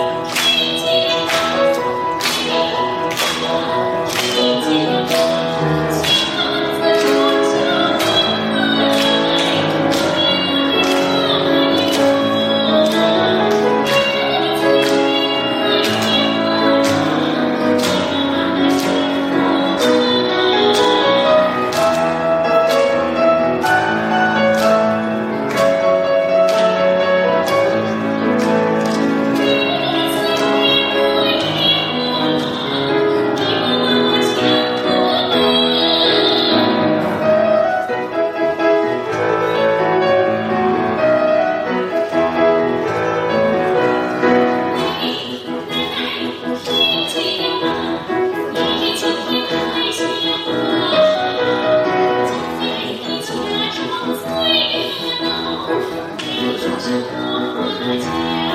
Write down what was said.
Bye. 这是祖国的家。